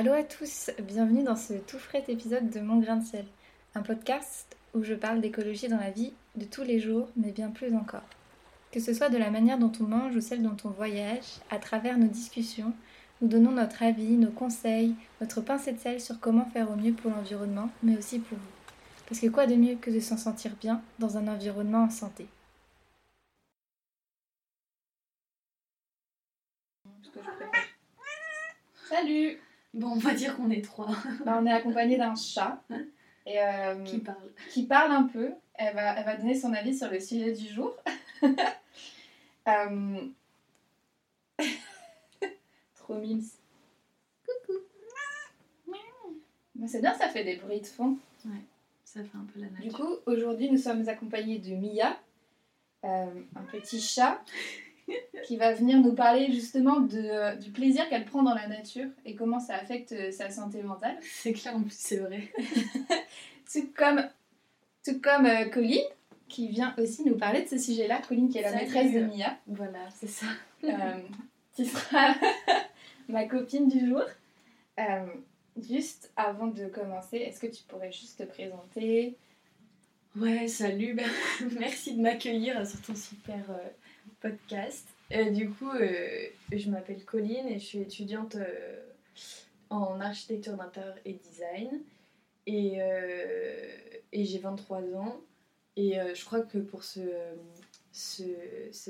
Allô à tous, bienvenue dans ce tout frais épisode de Mon Grain de Ciel, un podcast où je parle d'écologie dans la vie de tous les jours, mais bien plus encore. Que ce soit de la manière dont on mange ou celle dont on voyage, à travers nos discussions, nous donnons notre avis, nos conseils, notre pincée de sel sur comment faire au mieux pour l'environnement, mais aussi pour vous. Parce que quoi de mieux que de s'en sentir bien dans un environnement en santé? Salut Bon, on va dire qu'on est trois. Bah, On est accompagné d'un chat et, euh, Qui parle. qui parle un peu. Elle va, elle va donner son avis sur le sujet du jour. Euh, Trop mille. Coucou. C'est bien, ça fait des bruits de fond. Ça fait un peu la nature. Du coup, aujourd'hui, nous sommes accompagnés de Mia, euh, un petit chat, qui va venir nous parler justement de, du plaisir qu'elle prend dans la nature et comment ça affecte euh, sa santé mentale. c'est clair, en plus, c'est vrai. Tout comme, tout comme euh, Colline, qui vient aussi nous parler de ce sujet-là. Colline, qui est la Salut. maîtresse de Mia, Voilà, c'est ça. euh, qui sera ma copine du jour. Euh, juste avant de commencer, est-ce que tu pourrais juste te présenter? Ouais, salut. ben, merci de m'accueillir sur ton super euh, podcast. Du coup, euh, je m'appelle Colline et je suis étudiante euh, en architecture d'intérieur et design. Et, euh, et j'ai 23 ans. Et je crois que pour ce,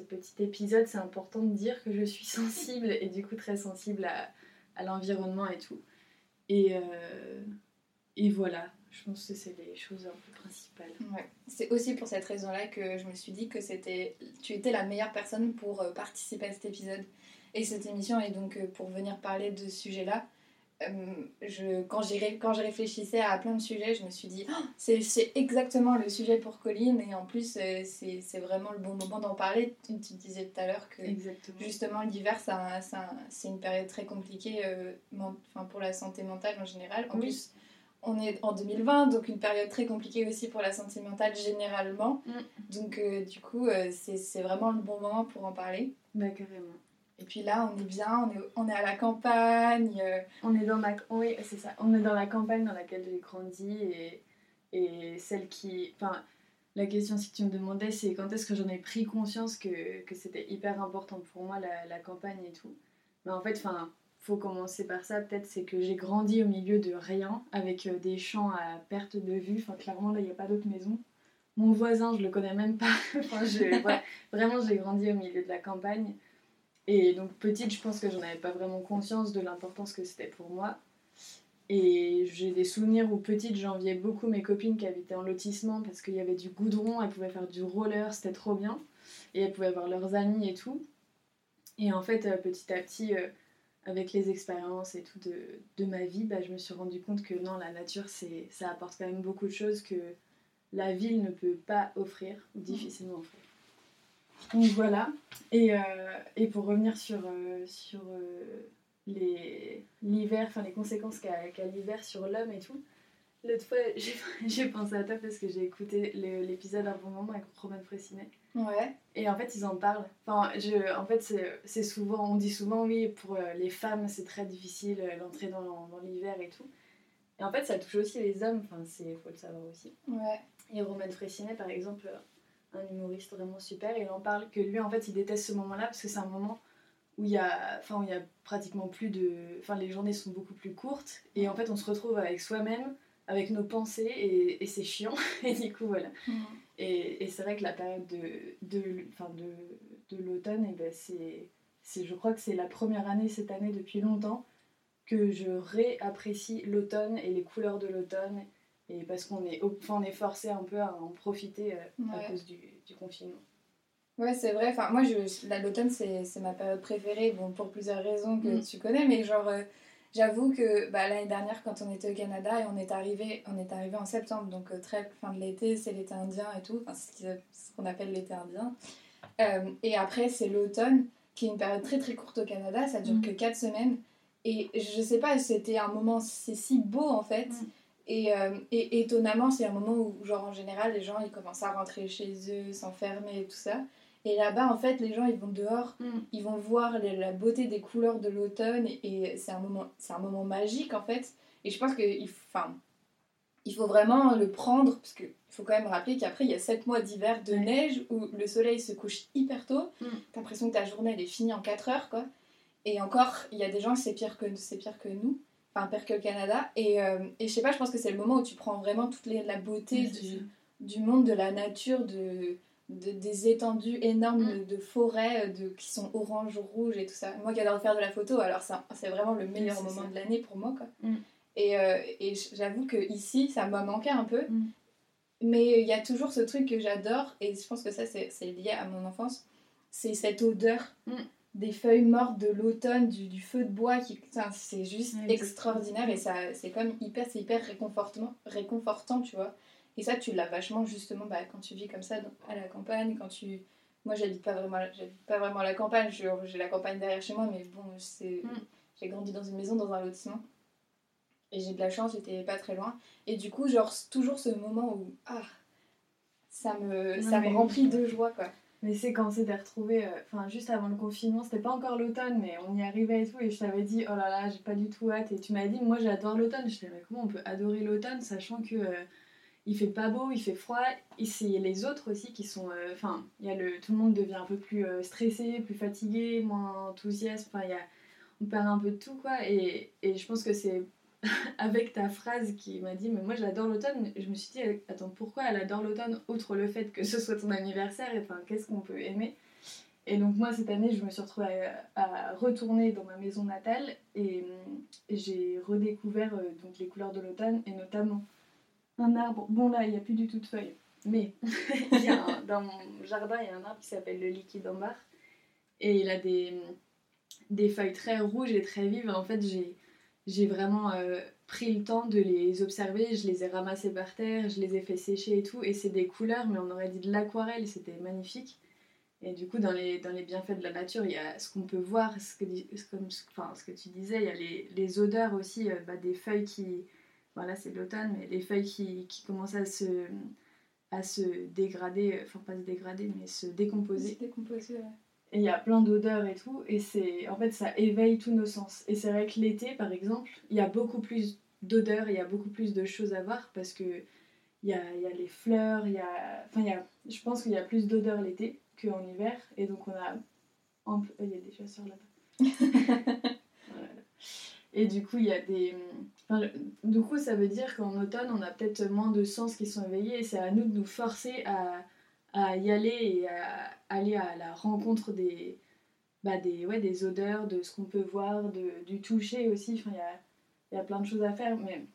petit épisode, c'est important de dire que je suis sensible et du coup très sensible à, l'environnement et tout. Et voilà, je pense que c'est les choses un peu principales. Ouais. C'est aussi pour cette raison-là que je me suis dit que c'était, tu étais la meilleure personne pour euh, participer à cet épisode et cette émission et donc euh, pour venir parler de ce sujet-là. euh, je, quand, quand je réfléchissais à plein de sujets, je me suis dit Oh, c'est, c'est exactement le sujet pour Colline et en plus c'est, c'est vraiment le bon moment d'en parler. Tu, tu disais tout à l'heure que Exactement. justement l'hiver ça, ça- c'est une période très compliquée euh, pour la santé mentale en général en Oui. plus on est en 2020 donc une période très compliquée aussi pour la santé mentale généralement Mm. donc euh, du coup euh, c'est vraiment le bon moment pour en parler Bah carrément. et puis là on est bien on est, on est à la campagne euh, On est dans la... Oui, c'est ça. On est dans la campagne dans laquelle j'ai grandi et, et celle qui... Enfin, la question, si tu me demandais, c'est quand est-ce que j'en ai pris conscience que, que c'était hyper important pour moi, la, la campagne et tout. Mais en fait, enfin, faut commencer par ça, peut-être, c'est que j'ai grandi au milieu de rien, avec euh, des champs à perte de vue. Enfin, clairement, là, il n'y a pas d'autre maison. Mon voisin, je le connais même pas. enfin, je... ouais, vraiment, j'ai grandi au milieu de la campagne. Et donc petite, je pense que j'en avais pas vraiment conscience de l'importance que c'était pour moi. Et j'ai des souvenirs où petite, j'enviais beaucoup mes copines qui habitaient en lotissement parce qu'il y avait du goudron, elles pouvaient faire du roller, c'était trop bien. Et elles pouvaient avoir leurs amis et tout. Et en fait, euh, petit à petit, euh, avec les expériences et tout de, ma vie, bah, je me suis rendu compte que non, la nature, c'est, ça apporte quand même beaucoup de choses que la ville ne peut pas offrir, ou difficilement offrir. Donc voilà. Et, euh, pour revenir sur, euh, euh, les, l'hiver, enfin les conséquences qu'a, qu'a l'hiver sur l'homme et tout, l'autre fois j'ai, pensé à toi parce que j'ai écouté l'épisode un bon moment avec Roman Fressinet. ouais Et en fait, ils en parlent. Enfin, je, en fait, c'est, souvent, on dit souvent, oui, pour euh, les femmes, c'est très difficile euh, l'entrée dans, dans l'hiver et tout. Et en fait, ça touche aussi les hommes, enfin, c'est, faut le savoir aussi. ouais Et Roman Fressinet, par exemple, un humoriste vraiment super, il en parle que lui, en fait, il déteste ce moment-là parce que c'est un moment où il y a, enfin, où il y a pratiquement plus de, enfin, les journées sont beaucoup plus courtes et en fait, on se retrouve avec soi-même, avec nos pensées et, et c'est chiant. Et du coup, voilà. Mm. Et, et c'est vrai que la période de, de, enfin de, de l'automne, et ben c'est, c'est, je crois que c'est la première année cette année depuis longtemps que je réapprécie l'automne et les couleurs de l'automne. Et parce qu'on est, enfin, on est forcé un peu à en profiter euh, à Ouais. cause du, du confinement. Ouais, c'est vrai. Enfin, moi, je, la- l'automne, c'est, c'est ma période préférée, bon, pour plusieurs raisons que Mm. tu connais, mais genre, euh, j'avoue que bah, l'année dernière, quand on était au Canada et on est arrivé, on est arrivé en septembre, donc euh, très fin de l'été, c'est l'été indien et tout, enfin, c'est ce qu'on appelle l'été indien. Euh, et après, c'est l'automne, qui est une période très très courte au Canada, ça dure Mm. que 4 semaines. Et je sais pas, c'était un moment, c'est si beau en fait. Mm. Et, euh, et étonnamment, c'est un moment où, genre, en général, les gens ils commencent à rentrer chez eux, s'enfermer et tout ça. Et là-bas, en fait, les gens, ils vont dehors, Mm. ils vont voir les- la beauté des couleurs de l'automne et, et c'est un moment, c'est un moment magique en fait. Et je pense que, il, enfin, il faut vraiment le prendre parce que il faut quand même rappeler qu'après il y a 7 mois d'hiver de Ouais. neige où le soleil se couche hyper tôt. Mm. T'as l'impression que ta journée elle est finie en 4 heures quoi. Et encore, il y a des gens c'est pire que c'est pire que nous, enfin pire que le Canada. Et, euh, et je sais pas, je pense que c'est le moment où tu prends vraiment toute les- la beauté du, du monde, de la nature, de, de- des étendues énormes Mm. de, de forêts de, qui sont orange, rouge et tout ça. Moi qui adore faire de la photo, alors ça, c'est vraiment le meilleur moment ça. de l'année pour moi. Quoi. Mm. Et, euh, et j'avoue que ici, ça m'a manqué un peu. Mm. Mais il y a toujours ce truc que j'adore, et je pense que ça c'est lié à mon enfance, c'est cette odeur des feuilles mortes de l'automne, du, du feu de bois, qui, c'est juste extraordinaire et ça c'est comme hyper, hyper réconfortant, réconfortant, tu vois. Et ça tu l'as vachement justement bah, quand tu vis comme ça dans- à la campagne, quand tu... Moi j'habite pas vraiment, j'habite pas vraiment à la campagne, j'ai la campagne derrière chez moi, mais bon, c'est... Mm. j'ai grandi dans une maison, dans un lotissement. Et j'ai de la chance, j'étais pas très loin. Et du coup, genre, toujours ce moment où, ah, ça me, Non, ça me oui. remplit de joie, quoi. Mais c'est quand on s'était retrouvés, euh, enfin juste avant le confinement, c'était pas encore l'automne, mais on y arrivait et tout, et je t'avais dit, oh là là, j'ai pas du tout hâte, et tu m'as dit, moi j'adore l'automne. Je disais, mais comment on peut adorer l'automne, sachant que euh, il fait pas beau, il fait froid, y a les autres aussi qui sont, euh, enfin, le, tout le monde devient un peu plus euh, stressé, plus fatigué, moins enthousiaste, enfin, on perd un peu de tout, quoi, et, et je pense que c'est avec ta phrase qui m'a dit mais moi j'adore l'automne je me suis dit attends pourquoi elle adore l'automne outre le fait que ce soit ton anniversaire et enfin qu'est-ce qu'on peut aimer? Et donc moi cette année je me suis retrouvée à, retourner dans ma maison natale et, j'ai redécouvert euh, donc les couleurs de l'automne et notamment un arbre. Bon là il n'y a plus du tout de feuilles. Mais y a dans mon jardin il y a un arbre qui s'appelle le liquide ambar et il a des, des feuilles très rouges et très vives. En fait j'ai vraiment euh, pris le temps de les observer, je les ai ramassés par terre, je les ai fait sécher et tout, et c'est des couleurs, mais on aurait dit de l'aquarelle, c'était magnifique. Et du coup, dans les, dans les bienfaits de la nature, il y a ce qu'on peut voir, ce que, ce- comme, que tu disais, il y a les, les odeurs aussi, euh, bah, des feuilles qui... Voilà, c'est l'automne, mais les feuilles qui, qui commencent à se, à se dégrader, euh, enfin pas se dégrader, mais se décomposer. C'est décomposé, ouais. Et il y a plein d'odeurs et tout, et c'est en fait ça éveille tous nos sens. Et c'est vrai que l'été, par exemple, il y a beaucoup plus d'odeurs, il y a beaucoup plus de choses à voir parce que il y a, y a les fleurs, il y a, enfin y a, je pense qu'il y a plus d'odeurs l'été qu'en hiver, et donc on a, il y a des chasseurs là-bas. Et du coup il y a des, enfin, du coup ça veut dire qu'en automne on a peut-être moins de sens qui sont éveillés, et c'est à nous de nous forcer à à y aller et à aller à la rencontre des, bah des, ouais, des odeurs, de ce qu'on peut voir, de, du toucher aussi. Enfin, il y a, y a plein de choses à faire. Mais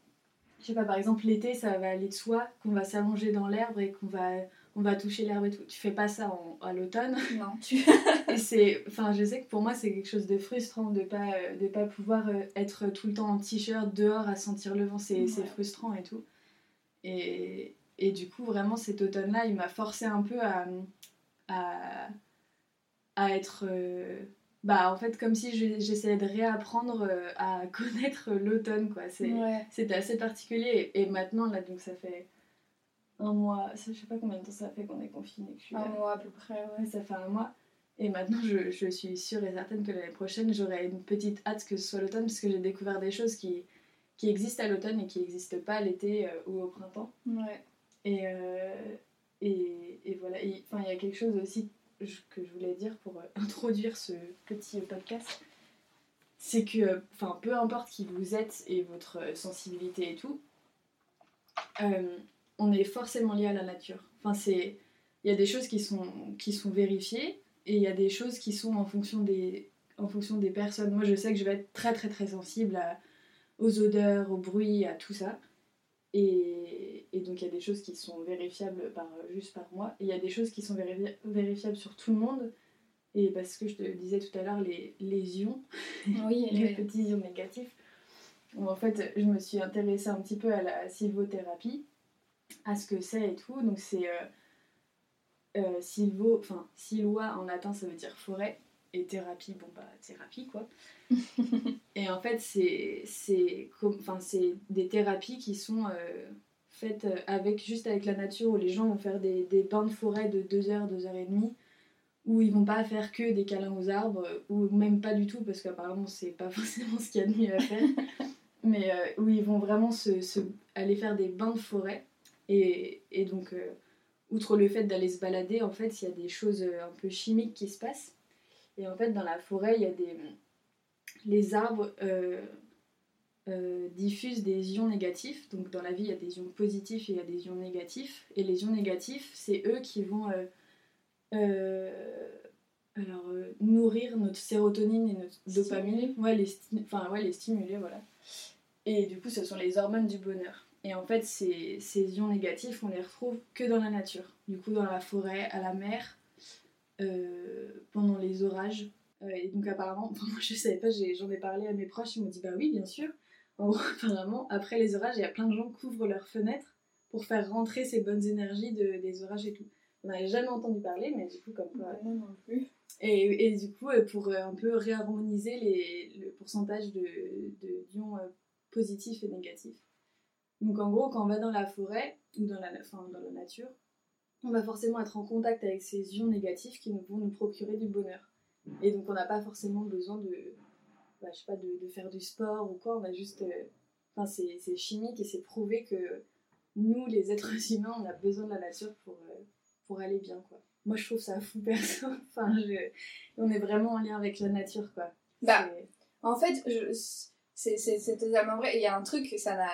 je sais pas, par exemple, l'été, ça va aller de soi qu'on va s'allonger dans l'herbe et qu'on va, on va toucher l'herbe et tout. Tu fais pas ça en- à l'automne. Non, tu... Et c'est, enfin, je sais que pour moi, c'est quelque chose de frustrant de pas, euh, de pas pouvoir euh, être tout le temps en t-shirt dehors à sentir le vent. C'est, Ouais. frustrant et tout. Et, et du coup, vraiment, cet automne-là, il m'a forcé un peu à, à, à être. euh, bah, en fait, comme si je- j'essayais de réapprendre à connaître l'automne, quoi. C'est, Ouais. C'était assez particulier. Et, et maintenant, là, donc ça fait un mois, je sais pas combien de temps ça fait qu'on est confiné. Un là. mois à peu près, ouais. Ça fait un mois. Et maintenant, je, je suis sûre et certaine que l'année prochaine, j'aurai une petite hâte que ce soit l'automne, parce que j'ai découvert des choses qui, qui existent à l'automne et qui n'existent pas l'été euh, ou au printemps. Ouais. Et, euh, et, et voilà. Enfin, il y a quelque chose aussi que je voulais dire pour euh, introduire ce petit podcast. C'est que, enfin, peu importe qui vous êtes et votre sensibilité et tout, on est forcément lié à la nature. Enfin, c'est, il y a des choses qui sont, qui sont vérifiées et il y a des choses qui sont en fonction des, en fonction des personnes. Moi, je sais que je vais être très très très sensible à- aux odeurs, au bruit, à tout ça. Et, et donc il y a des choses qui sont vérifiables par, juste par moi. Et il y a des choses qui sont véri- vérifiables sur tout le monde. Et parce que je te disais tout à l'heure, les, les ions, Oui, les petits ions négatifs. Bon, en fait, je me suis intéressée un petit peu à la sylvothérapie, à ce que c'est et tout. Donc c'est euh, euh, sylvo, enfin sylva en latin ça veut dire forêt et thérapie, bon bah thérapie quoi. et en fait c'est c'est comme- enfin c'est des thérapies qui sont euh, faites euh, avec juste avec la nature où les gens vont faire des, des bains de forêt de 2 heures, 2 heures et demie où ils vont pas faire que des câlins aux arbres, ou même pas du tout, parce qu'apparemment c'est pas forcément ce qu'il y a de mieux à faire, mais euh, où ils vont vraiment se, se- aller faire des bains de forêt. Et, et donc, euh, outre le fait d'aller se balader, en fait, il y a des choses euh, un peu chimiques qui se passent. Et en fait, dans la forêt, il y a des. Les arbres euh, diffusent des ions négatifs. Donc, dans la vie, il y a des ions positifs et il y a des ions négatifs. Et les ions négatifs, c'est eux qui vont. alors, euh, nourrir notre sérotonine et notre dopamine. Ouais, les, enfin, ouais, les stimuler, voilà. Et du coup, ce sont les hormones du bonheur. Et en fait, ces, ces ions négatifs, on les retrouve que dans la nature. Du coup, dans la forêt, à la mer, euh, pendant les orages. Euh, et donc, apparemment, enfin, moi je savais pas, j'en ai parlé à mes proches, ils m'ont dit bah oui, bien sûr. En gros, apparemment, après les orages, il y a plein de gens qui couvrent leurs fenêtres pour faire rentrer ces bonnes énergies de- des orages et tout. On n'avait jamais entendu parler, mais du coup, comme quoi. Moi non plus. Et, et du coup, euh, pour un peu réharmoniser les, le pourcentage de, de d'ions euh, positifs et négatifs. Donc en gros, quand on va dans la forêt ou dans la, enfin, dans la nature, on va forcément être en contact avec ces ions négatifs qui nous, vont nous procurer du bonheur. Et donc on n'a pas forcément besoin de, bah, je sais pas, de, de faire du sport ou quoi, on a juste... euh, Enfin, c'est, c'est chimique et c'est prouvé que nous, les êtres humains, on a besoin de la nature pour, euh, pour aller bien, quoi. Moi, je trouve ça fou perso. enfin, je- on est vraiment en lien avec la nature, quoi. Bah, En fait, je- c'est totalement vrai. Il y a un truc, ça n'a.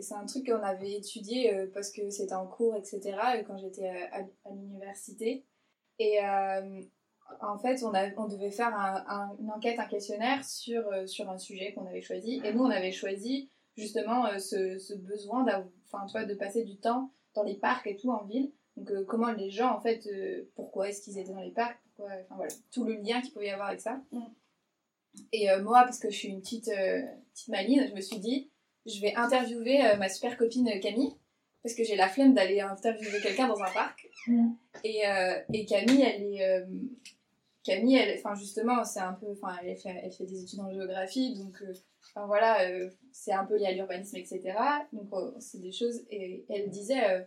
C'est un truc qu'on avait étudié euh, parce que c'était en cours, etc. euh, quand j'étais euh, à, à l'université. Et en fait, on, a, on devait faire un- un- une enquête, un questionnaire sur, sur un sujet qu'on avait choisi. Et nous, on avait choisi justement ce, ce besoin enfin, tu vois, de passer du temps dans les parcs et tout en ville. Donc, euh, comment les gens, en fait, euh, pourquoi est-ce qu'ils étaient dans les parcs pourquoi, Enfin voilà, tout le lien qu'il pouvait y avoir avec ça. Et euh, moi, parce que je suis une petite, petite maline, je me suis dit, je vais interviewer euh, ma super copine Camille, parce que j'ai la flemme d'aller interviewer quelqu'un dans un parc. Mm. Et, euh, et Camille, elle est. euh, Camille, elle, enfin justement, c'est un peu, enfin, elle fait, elle fait des études en géographie, donc, enfin voilà, c'est un peu lié à l'urbanisme, etc. Donc c'est des choses. Et elle disait,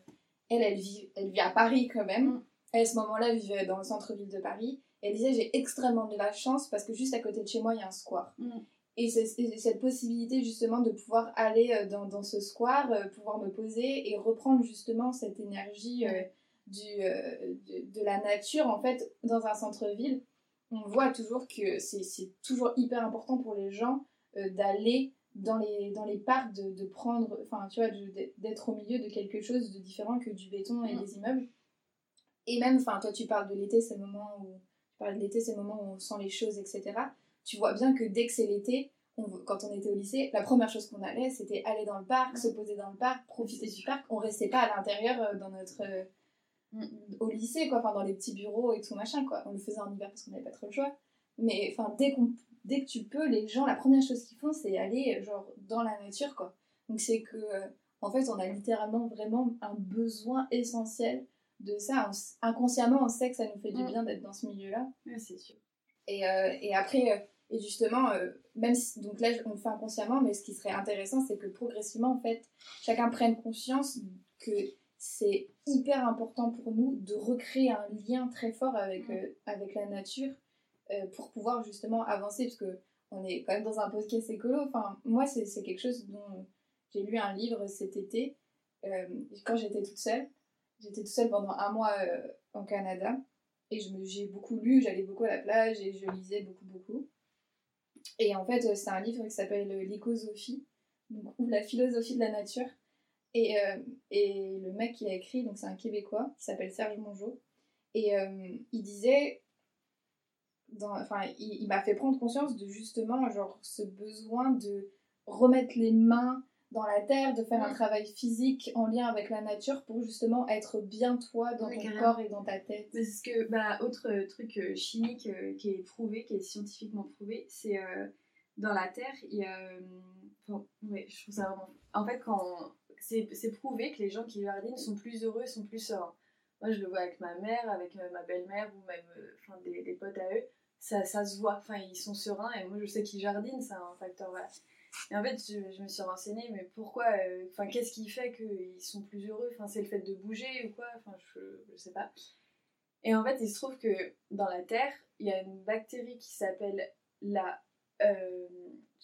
elle, elle vit, elle vit à Paris quand même. Elle, à ce moment-là, elle vivait dans le centre-ville de Paris. Et elle disait, j'ai extrêmement de la chance parce que juste à côté de chez moi, il y a un square. Mm. Et c'est c'est cette possibilité justement de pouvoir aller euh, dans, dans ce square, euh, pouvoir me poser et reprendre justement cette énergie euh, du, euh, de, de la nature en fait dans un centre-ville. On voit toujours que c'est c'est toujours hyper important pour les gens d'aller dans les, dans les parcs, de, de prendre, enfin tu vois, d'être au milieu de quelque chose de différent que du béton et Mm. des immeubles. Et même, enfin toi tu parles de l'été, c'est le moment où, tu parles de l'été, c'est le moment où on sent les choses, etc tu vois bien que dès que c'est l'été, on- quand on était au lycée, la première chose qu'on allait, c'était aller dans le parc, se poser dans le parc, profiter du parc. On restait pas à l'intérieur euh, dans notre euh, au lycée, quoi, enfin dans les petits bureaux et tout machin, quoi. On le faisait en hiver parce qu'on n'avait pas trop le choix. Mais enfin, dès, qu'on dès que tu peux, les gens, la première chose qu'ils font, c'est aller euh, genre dans la nature, quoi. Donc c'est que, euh, en fait, on a littéralement vraiment un besoin essentiel de ça. On inconsciemment, on sait que ça nous fait du Mm. bien d'être dans ce milieu-là. Ouais, c'est sûr. Et, euh, et après, et justement, euh, même si, donc là, on le fait inconsciemment, mais ce qui serait intéressant, c'est que progressivement, en fait, chacun prenne conscience que c'est hyper important pour nous de recréer un lien très fort avec, euh, avec la nature euh, pour pouvoir justement avancer, parce que on est quand même dans un podcast écolo. Enfin, moi, c'est quelque chose dont j'ai lu un livre cet été, quand j'étais toute seule. J'étais toute seule pendant un mois en Canada. Et j'ai beaucoup lu, j'allais beaucoup à la plage et je lisais beaucoup, beaucoup. Et en fait, euh, c'est un livre qui s'appelle euh, L'écosophie, ou la philosophie de la nature. Et, euh, et le mec qui a écrit, donc c'est un Québécois qui s'appelle Serge Mongeau. Et il disait, enfin, il, il m'a fait prendre conscience de justement genre ce besoin de remettre les mains dans la terre, de faire un travail physique en lien avec la nature pour justement être bien toi dans ton carrément. corps et dans ta tête. Parce que, bah, autre euh, truc euh, chimique euh, qui est prouvé, qui est scientifiquement prouvé, c'est euh, dans la Terre, il y a. ouais, je trouve ça vraiment. En fait, quand. C'est prouvé que les gens qui jardinent sont plus heureux, sont plus sereins. Moi, je le vois avec ma mère, avec ma belle-mère ou même des, des potes à eux. Ça, ça se voit. Enfin, ils sont sereins et moi, je sais qu'ils jardinent, c'est un facteur. Voilà. Et en fait, je, je me suis renseignée, mais pourquoi euh, Enfin, qu'est-ce qui fait qu'ils sont plus heureux? Enfin, c'est le fait de bouger ou quoi? Enfin, je, je sais pas. Et en fait, il se trouve que dans la Terre, il y a une bactérie qui s'appelle la. euh,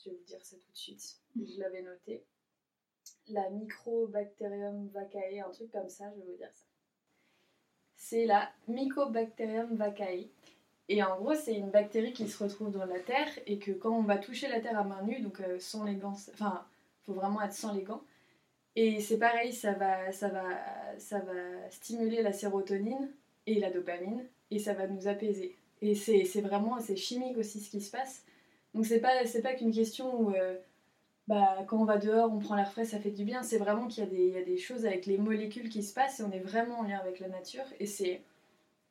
je vais vous dire ça tout de suite, je l'avais noté. La Mycobacterium vaccae, un truc comme ça, je vais vous dire ça. C'est la Mycobacterium vaccae. Et en gros, c'est une bactérie qui se retrouve dans la terre et que quand on va toucher la terre à main nue, donc euh, sans les gants, enfin, faut vraiment être sans les gants. Et c'est pareil, ça va, ça, va, ça va stimuler la sérotonine et la dopamine et ça va nous apaiser. Et c'est vraiment, c'est chimique aussi ce qui se passe. Donc c'est pas, pas qu'une question où euh, bah, quand on va dehors, on prend l'air frais, ça fait du bien. C'est vraiment qu'il y, y a des choses avec les molécules qui se passent et on est vraiment en lien avec la nature. Et c'est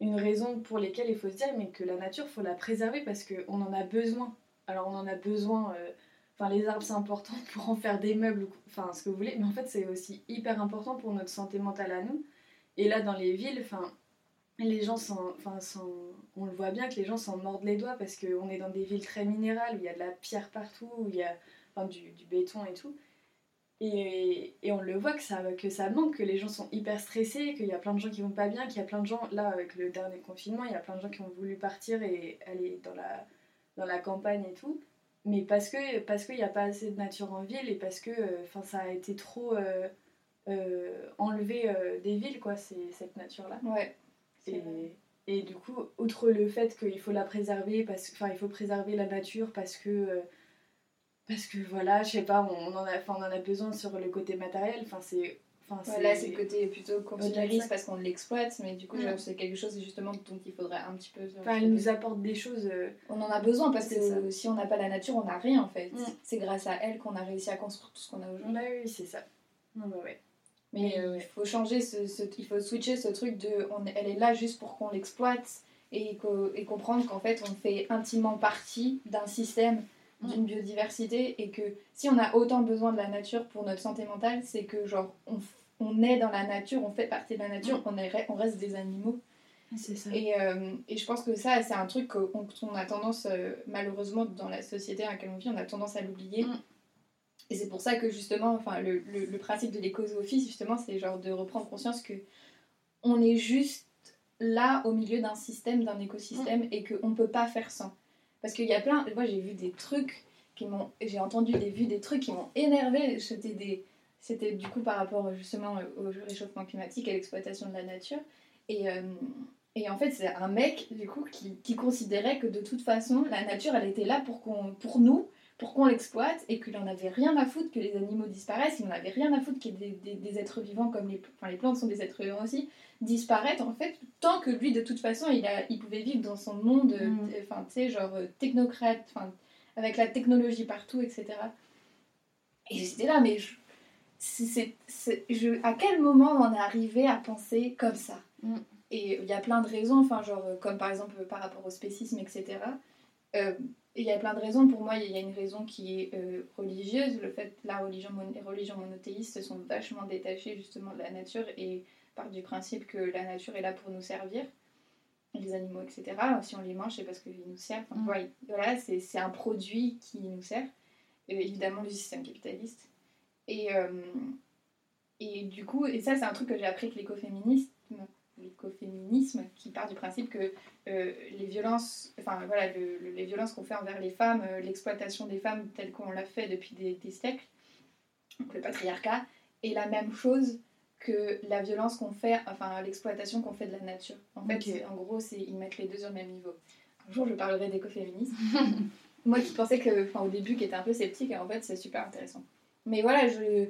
une raison pour lesquelles il faut se dire mais que la nature, faut la préserver parce qu'on en a besoin. Alors on en a besoin, euh, les arbres c'est important pour en faire des meubles, enfin ce que vous voulez, mais en fait c'est aussi hyper important pour notre santé mentale à nous. Et là dans les villes, enfin les gens s'en- on le voit bien que les gens s'en mordent les doigts parce qu'on est dans des villes très minérales où il y a de la pierre partout, où il y a du béton et tout. Et, et on le voit que ça, que ça manque, que les gens sont hyper stressés, qu'il y a plein de gens qui vont pas bien, qu'il y a plein de gens, là avec le dernier confinement, il y a plein de gens qui ont voulu partir et aller dans la, dans la campagne et tout. Mais parce que parce qu'il n'y a pas assez de nature en ville et parce que euh, ça a été trop euh, euh, enlevé des villes, quoi, c'est, cette nature-là. Ouais. Et, et du coup, outre le fait qu'il faut la préserver, parce enfin, il faut préserver la nature parce que, parce que voilà, je sais pas, on en a, on en a besoin sur le côté matériel. Enfin, c'est, enfin, Ouais, là, c'est le côté plutôt consumériste ça. parce qu'on l'exploite, mais du coup, Mm. c'est quelque chose justement dont il faudrait un petit peu. Enfin, elle nous apporte des choses. euh, On en a besoin parce que si on n'a pas la nature, on n'a rien en fait. Mm. C'est grâce à elle qu'on a réussi à construire tout ce qu'on a aujourd'hui. Bah oui, c'est ça. Non, bah ouais. Mais euh, il faut changer, ce, ce- il faut switcher ce truc de on, elle est là juste pour qu'on l'exploite et, qu'au- et comprendre qu'en fait on fait intimement partie d'un système, d'une biodiversité et que si on a autant besoin de la nature pour notre santé mentale, c'est que genre on, on est dans la nature, on fait partie de la nature, on, est, on reste des animaux. C'est ça. Et, euh, et je pense que ça, c'est un truc qu'on qu'on a tendance, euh, malheureusement, dans la société dans laquelle on vit, on a tendance à l'oublier. Mm. Et c'est pour ça que, justement, enfin, le, le, le principe de l'éco-zoophilie, justement, c'est genre de reprendre conscience que on est juste là au milieu d'un système, d'un écosystème, et qu'on ne peut pas faire sans. Parce qu'il y a plein... Moi, j'ai vu des trucs qui m'ont... J'ai entendu des vues, des trucs qui m'ont énervé. C'était des... C'était du coup par rapport justement au réchauffement climatique, à l'exploitation de la nature. Et, euh, et en fait, c'est un mec, du coup, qui, qui considérait que de toute façon, la nature, elle était là pour, pour nous, pour qu'on l'exploite, et qu'il en avait rien à foutre que les animaux disparaissent, il en avait rien à foutre que des, des, des êtres vivants, comme les, enfin, les plantes sont des êtres vivants aussi, disparaissent, en fait, tant que lui, de toute façon, il, a, il pouvait vivre dans son monde, euh, Mm. enfin, tu sais, genre euh, technocrate, enfin, avec la technologie partout, etc. Et j'étais là, mais je, c'est, c'est- je, à quel moment on est arrivé à penser comme ça? Mm. Et il y a plein de raisons, enfin, genre, euh, comme par exemple par rapport au spécisme, etc. Euh, il y a plein de raisons. Pour moi, il y a une raison qui est euh, religieuse. Le fait que la religion, les religions monothéistes se sont vachement détachées justement de la nature et partent du principe que la nature est là pour nous servir. Les animaux, etc. Si on les mange, c'est parce qu'ils nous servent. Enfin, Mm. voilà, c'est un produit qui nous sert. Euh, évidemment, le système capitaliste. Et, euh, et du coup, et ça, c'est un truc que j'ai appris avec l'écoféminisme, l'écoféminisme, qui part du principe que euh, les violences, enfin voilà, le- le- les violences qu'on fait envers les femmes, euh, l'exploitation des femmes telle qu'on l'a fait depuis des, des siècles, donc le patriarcat, est la même chose que la violence qu'on fait, enfin l'exploitation qu'on fait de la nature. En fait, en gros, c'est ils mettent les deux sur le même niveau. Un jour, je parlerai d'écoféminisme. Moi qui pensais que, enfin au début, qui était un peu sceptique, et en fait, c'est super intéressant. Mais voilà, je.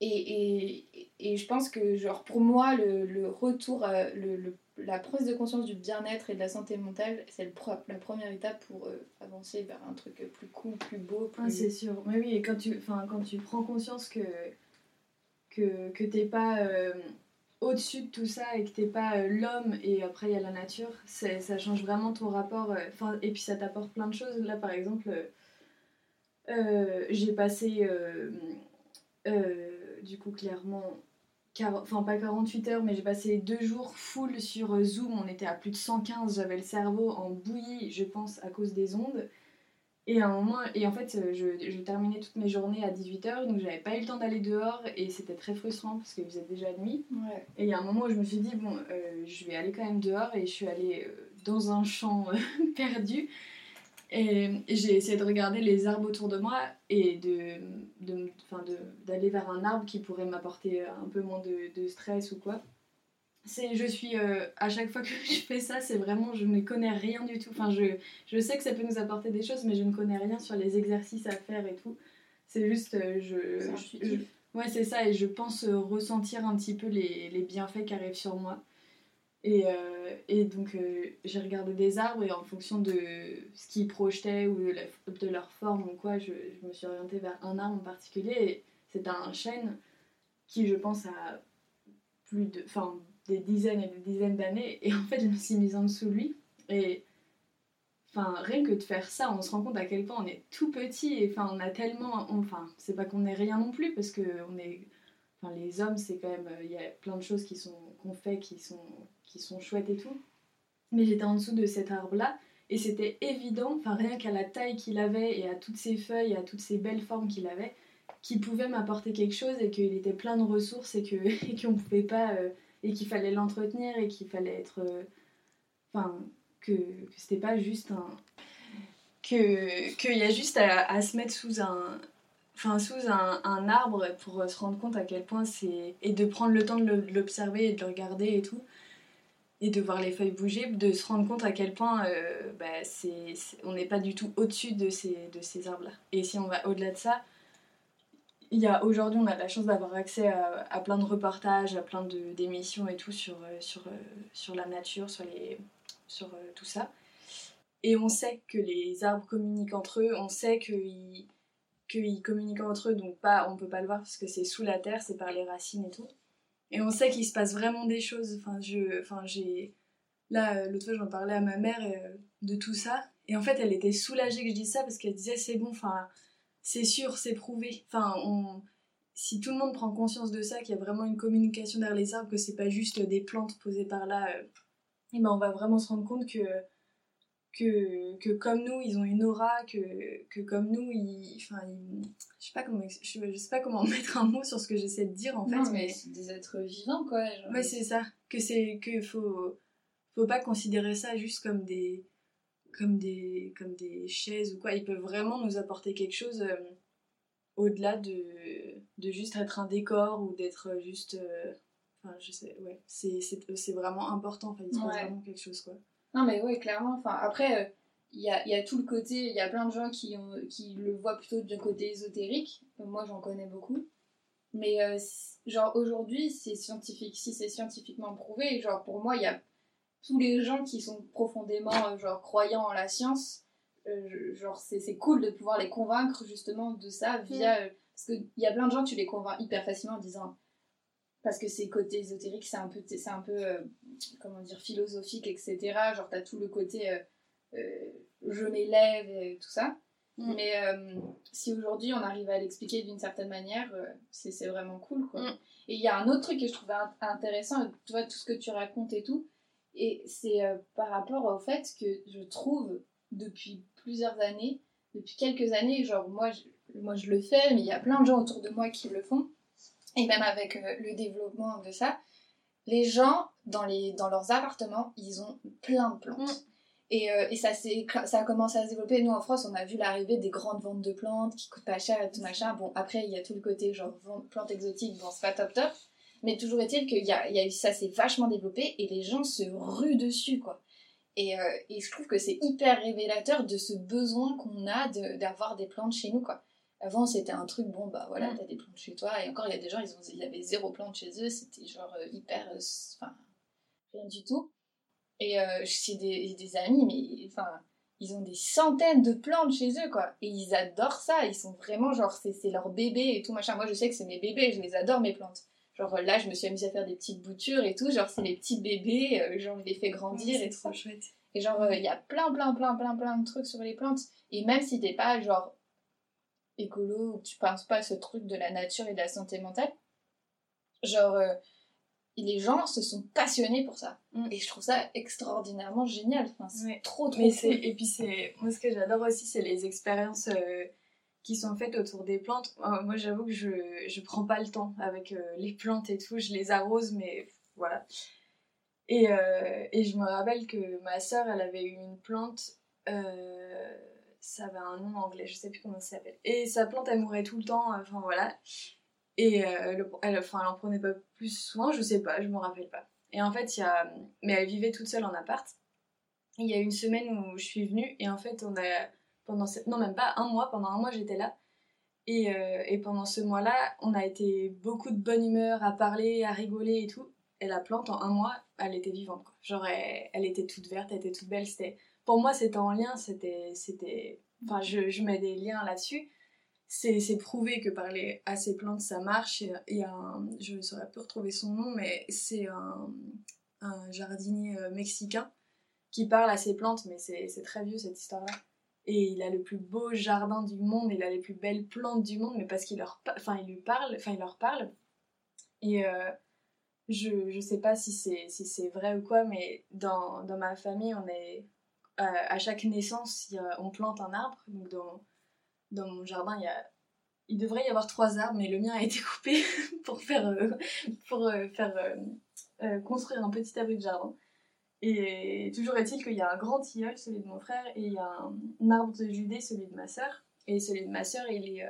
Et, et, et je pense que, genre, pour moi, le, le retour, à- le, le- la prise de conscience du bien-être et de la santé mentale, c'est la première étape pour euh, avancer vers un truc plus cool, plus beau, plus. Ah, c'est sûr. Mais oui, et quand tu, enfin, quand tu prends conscience que, que, que t'es pas euh, au-dessus de tout ça et que t'es pas euh, l'homme et après il y a la nature, ça change vraiment ton rapport. et puis ça t'apporte plein de choses. Là, par exemple, j'ai passé, euh, du coup, clairement, enfin pas 48 heures, mais j'ai passé deux jours full sur euh, Zoom. On était à plus de 115, j'avais le cerveau en bouillie, je pense, à cause des ondes. Et à un moment, et en fait, je, je terminais toutes mes journées à 18h, donc j'avais pas eu le temps d'aller dehors et c'était très frustrant parce qu'il faisait déjà nuit. Ouais. Et il y a un moment où je me suis dit, bon, euh, je vais aller quand même dehors et je suis allée euh, dans un champ perdu. Et, et j'ai essayé de regarder les arbres autour de moi et de, de, de, d'aller vers un arbre qui pourrait m'apporter un peu moins de, de stress ou quoi. C'est, je suis, euh, à chaque fois que je fais ça, c'est vraiment, je ne connais rien du tout. Enfin, je, je sais que ça peut nous apporter des choses, mais je ne connais rien sur les exercices à faire et tout. C'est juste, euh, je, je-. Ouais, c'est ça, et je pense euh, ressentir un petit peu les, les bienfaits qui arrivent sur moi. Et, euh, et donc, euh, j'ai regardé des arbres, et en fonction de ce qu'ils projetaient ou de, leur forme ou quoi, je, me suis orientée vers un arbre en particulier. C'est un chêne qui, je pense, a plus de. Enfin, des dizaines et des dizaines d'années. Et en fait, je me suis mise en dessous de lui. Et. Enfin, rien que de faire ça, on se rend compte à quel point on est tout petit et enfin, on a tellement. Enfin, c'est pas qu'on est rien non plus parce que on est. Enfin, les hommes, c'est quand même. euh, Il y a plein de choses qui sont qu'on fait qui sont, qui sont chouettes et tout. Mais j'étais en dessous de cet arbre-là et c'était évident, enfin, rien qu'à la taille qu'il avait et à toutes ses feuilles, à toutes ces belles formes qu'il avait, qu'il pouvait m'apporter quelque chose et qu'il était plein de ressources et que et qu'on pouvait pas. euh, et qu'il fallait l'entretenir et qu'il fallait être. euh, Enfin, que, que c'était pas juste un. Que qu'il y a juste à se mettre sous un. Enfin, sous un, arbre pour se rendre compte à quel point c'est. Et de prendre le temps de l'observer et de le regarder et tout. Et de voir les feuilles bouger, de se rendre compte à quel point euh, bah, c'est- on n'est pas du tout au-dessus de ces, de ces arbres-là. Et si on va au-delà de ça, il y a aujourd'hui, on a la chance d'avoir accès à, plein de reportages, à plein d'émissions et tout sur, euh, sur, euh, sur la nature, sur, les, sur euh, tout ça. Et on sait que les arbres communiquent entre eux, on sait qu'ils, qu'ils communiquent entre eux, donc pas, on peut pas le voir parce que c'est sous la terre, c'est par les racines et tout. Et on sait qu'il se passe vraiment des choses. Enfin, je, enfin, j'ai, là, euh, l'autre fois, j'en parlais à ma mère euh, de tout ça, et en fait, elle était soulagée que je dise ça parce qu'elle disait c'est bon, enfin, c'est sûr, c'est prouvé. Enfin, on, si tout le monde prend conscience de ça, qu'il y a vraiment une communication derrière les arbres, que c'est pas juste des plantes posées par là, euh, et ben on va vraiment se rendre compte que, que, que comme nous, ils ont une aura, que, que comme nous, ils, enfin, ils- je sais pas comment, je, je sais pas comment mettre un mot sur ce que j'essaie de dire en fait, Non, mais c'est des êtres vivants, quoi. genre. Ouais, c'est ça. Que c'est que faut faut pas considérer ça juste comme des comme des comme des chaises ou quoi. Ils peuvent vraiment nous apporter quelque chose euh, au-delà de de juste être un décor ou d'être juste. euh, Enfin, je sais. Ouais. C'est c'est c'est vraiment important. Enfin, il se passe Ouais. vraiment quelque chose quoi. Non, mais ouais, clairement. Enfin, après, euh, il y, a, y a tout le côté. Il y a plein de gens qui, ont, qui le voient plutôt du côté ésotérique. Moi, j'en connais beaucoup. Mais, euh, genre, aujourd'hui, c'est scientifique. Si c'est scientifiquement prouvé, genre, pour moi, il y a tous les gens qui sont profondément, euh, genre, croyants en la science. euh, genre, c'est c'est cool de pouvoir les convaincre, justement, de ça via. euh, parce qu'il y a plein de gens, tu les convaincs hyper facilement en disant. Parce que c'est côté ésotérique, c'est un peu, c'est un peu euh, comment dire, philosophique, etc. Genre, t'as tout le côté euh, euh, je m'élève et tout ça. Mm. Mais si aujourd'hui on arrive à l'expliquer d'une certaine manière, c'est vraiment cool, quoi. Mm. Et il y a un autre truc que je trouvais int- intéressant, tu vois, tout ce que tu racontes et tout, et c'est par rapport au fait que je trouve depuis plusieurs années, depuis quelques années, genre moi je, moi je le fais, mais il y a plein de gens autour de moi qui le font, et même avec euh, le développement de ça, les gens dans, les, dans leurs appartements, ils ont plein de plantes. Mm. Et, euh, et ça, ça a commencé à se développer. Nous en France, on a vu l'arrivée des grandes ventes de plantes qui coûtent pas cher et tout machin. Bon, après, il y a tout le côté genre plantes exotiques, bon, c'est pas top top. Mais toujours est-il que y a, y a ça s'est vachement développé et les gens se ruent dessus, quoi. Et, euh, et je trouve que c'est hyper révélateur de ce besoin qu'on a de- d'avoir des plantes chez nous, quoi. Avant, c'était un truc, bon, bah voilà, Mm. t'as des plantes chez toi. Et encore, il y a des gens, ils, ont, ils avaient zéro plante chez eux. C'était genre euh, hyper. euh, Enfin, rien du tout. Et euh, j'ai des, des amis, mais enfin, ils ont des centaines de plantes chez eux, quoi. Et ils adorent ça. Ils sont vraiment genre, c'est leur bébé et tout machin. Moi, je sais que c'est mes bébés, je les adore, mes plantes. Genre là, je me suis amusée à faire des petites boutures et tout. Genre, c'est les petits bébés, euh, genre, je les fais grandir et tout chouette. Et genre, il y a plein, plein, plein, plein, plein de trucs sur les plantes. Et même si t'es pas, genre, écolo ou que tu penses pas à ce truc de la nature et de la santé mentale, genre, euh, les gens se sont passionnés pour ça. Mm. Et je trouve ça extraordinairement génial. Enfin, c'est trop, trop Mais cool. et puis c'est moi ce que j'adore aussi c'est les expériences euh, qui sont faites autour des plantes. Euh, moi j'avoue que je je prends pas le temps avec euh, les plantes et tout, je les arrose mais voilà. Et et je me rappelle que ma sœur elle avait eu une plante euh, ça avait un nom anglais, je sais plus comment ça s'appelle. Et sa plante elle mourait tout le temps, enfin voilà. Et euh, le- elle, elle en prenait pas plus soin, je sais pas, je m'en rappelle pas. Et en fait, il y a. Mais elle vivait toute seule en appart. Il y a une semaine où je suis venue et en fait, on a. Pendant. Non, même pas un mois, pendant un mois j'étais là. Et, euh, et pendant ce mois-là, on a été beaucoup de bonne humeur à parler, à rigoler et tout. Et la plante, en un mois, elle était vivante. Genre, elle, elle était toute verte, elle était toute belle. C'était... Pour moi, c'était en lien, c'était. Enfin, je, mets des liens là-dessus. C'est, prouvé que parler à ces plantes, ça marche. Il y a- un, je ne saurais plus retrouver son nom, mais c'est un, jardinier euh, mexicain qui parle à ses plantes, mais c'est, très vieux cette histoire-là. Et il a le plus beau jardin du monde, il a les plus belles plantes du monde, mais parce qu'il leur, enfin, il lui parle, enfin, il leur parle. Et euh, je, je sais pas si c'est, vrai ou quoi, mais dans ma famille, on est, euh, à chaque naissance, on plante un arbre. Donc dans, mon jardin, il devrait y avoir trois arbres, mais le mien a été coupé pour faire, euh, euh, construire un petit abri de jardin. Et toujours est-il qu'il y a un grand tilleul, celui de mon frère, et un, arbre de Judée, celui de ma sœur. Et celui de ma sœur, il est,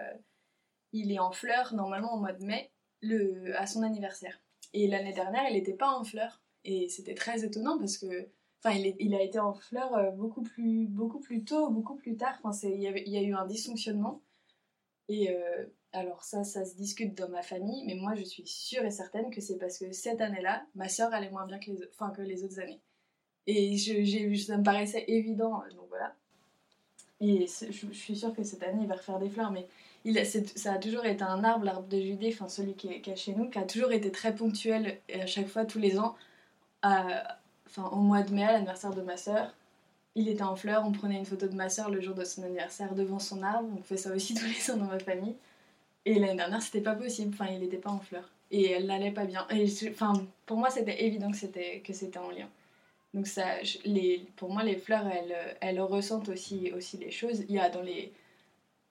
il est en fleurs normalement au mois de mai, le, à son anniversaire. Et l'année dernière, il n'était pas en fleurs. Et c'était très étonnant parce que Enfin, il, a été en fleurs euh, beaucoup plus, beaucoup plus tôt, beaucoup plus tard. Enfin, c'est- il, y a eu un dysfonctionnement. Et euh, alors ça, ça se discute dans ma famille, mais moi je suis sûre et certaine que c'est parce que cette année-là, ma soeur allait moins bien que les, autres années. Et j'ai, ça me paraissait évident, euh, donc voilà. Et je, suis sûre que cette année il va refaire des fleurs, mais ça a toujours été un arbre, l'arbre de Judée, enfin celui qui est, qui chez nous, qui a toujours été très ponctuel, et à chaque fois, tous les ans, enfin au mois de mai, à l'anniversaire de ma soeur, il était en fleurs, on prenait une photo de ma soeur le jour de son anniversaire devant son arbre, on fait ça aussi tous les ans dans ma famille. Et l'année dernière, c'était pas possible, enfin il n'était pas en fleurs. Et elle n'allait pas bien. Et enfin, pour moi, c'était évident que c'était, que c'était en lien. Donc ça, je- les, pour moi, les fleurs, elles, elles ressentent aussi, aussi les choses. Il y a dans les...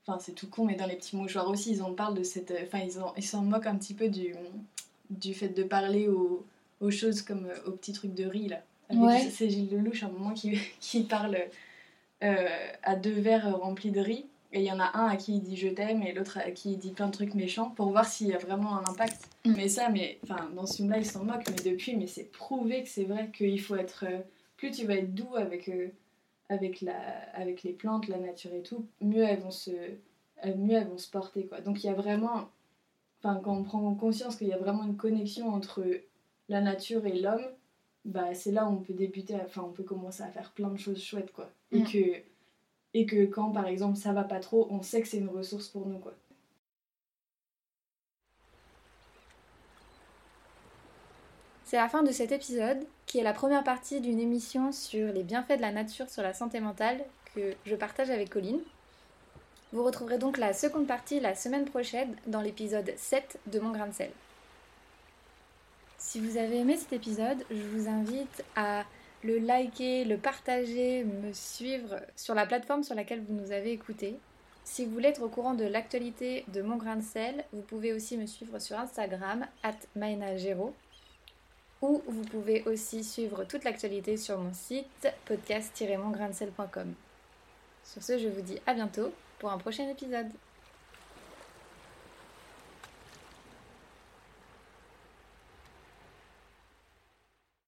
Enfin, c'est tout con, mais dans les petits mouchoirs aussi, ils en parlent de cette... Enfin, ils en- ils s'en moquent un petit peu du, du fait de parler aux, aux choses comme euh, aux petits trucs de riz, là. Ouais. C'est Gilles Lelouch, à un moment, qui, qui parle euh, à deux verres remplis de riz. Et il y en a un à qui il dit je t'aime et l'autre à qui il dit plein de trucs méchants pour voir s'il y a vraiment un impact. Mm. Mais ça, mais enfin, dans ce film-là, il s'en moque, mais depuis, mais c'est prouvé que c'est vrai qu'il faut être. euh, plus tu vas être doux avec, euh, avec, la, avec les plantes, la nature et tout, mieux elles vont se, mieux elles vont se porter. Quoi. Donc il y a vraiment. Enfin, quand on prend conscience qu'il y a vraiment une connexion entre la nature et l'homme, bah, c'est là où on peut débuter, enfin, on peut commencer à faire plein de choses chouettes, quoi. Et Mm. que. Et que quand, par exemple, ça va pas trop, on sait que c'est une ressource pour nous, quoi. C'est la fin de cet épisode, qui est la première partie d'une émission sur les bienfaits de la nature sur la santé mentale que je partage avec Colline. Vous retrouverez donc la seconde partie la semaine prochaine dans l'épisode 7 de Mon grain de sel. Si vous avez aimé cet épisode, je vous invite à le liker, le partager, me suivre sur la plateforme sur laquelle vous nous avez écouté. Si vous voulez être au courant de l'actualité de Mon grain de sel, vous pouvez aussi me suivre sur Instagram, at Maëna ou vous pouvez aussi suivre toute l'actualité sur mon site podcast-mongrainsel.com. Sur ce, je vous dis à bientôt pour un prochain épisode.